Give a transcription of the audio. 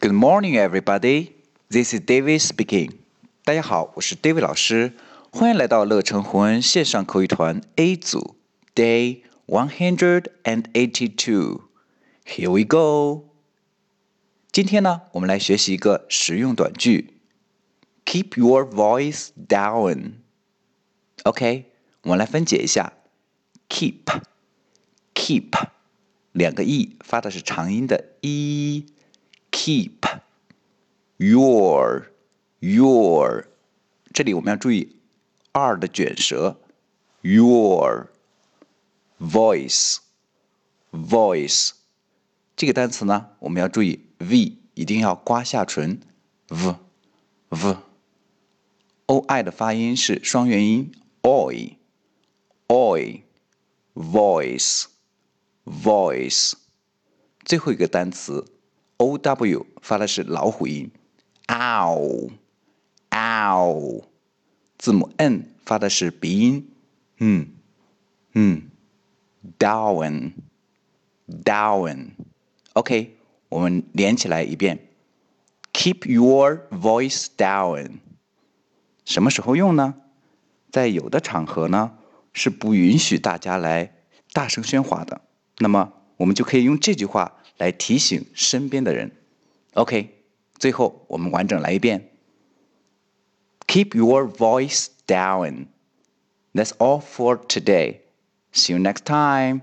Good morning, everybody. This is David speaking. 大家好，我是 David 老师，欢迎来到乐成红恩线上口语团 A 组 Day One Hundred and Eighty-two. Here we go. 今天呢，我们来学习一个实用短句：Keep your voice down. OK，我们来分解一下：keep，keep，两个 e 发的是长音的 e。 keep your your，这里我们要注意 r 的卷舌，your voice voice 这个单词呢，我们要注意 v 一定要刮下唇，v v o i 的发音是双元音 oi oi voice voice 最后一个单词。 O w 发的是老虎音，ow ow，字母 n 发的是鼻音，嗯嗯，down down。OK，我们连起来一遍，keep your voice down。什么时候用呢？在有的场合呢是不允许大家来大声喧哗的，那么我们就可以用这句话。来提醒身边的人。OK，最后我们完整来一遍。Keep your voice down. That's all for today. See you next time.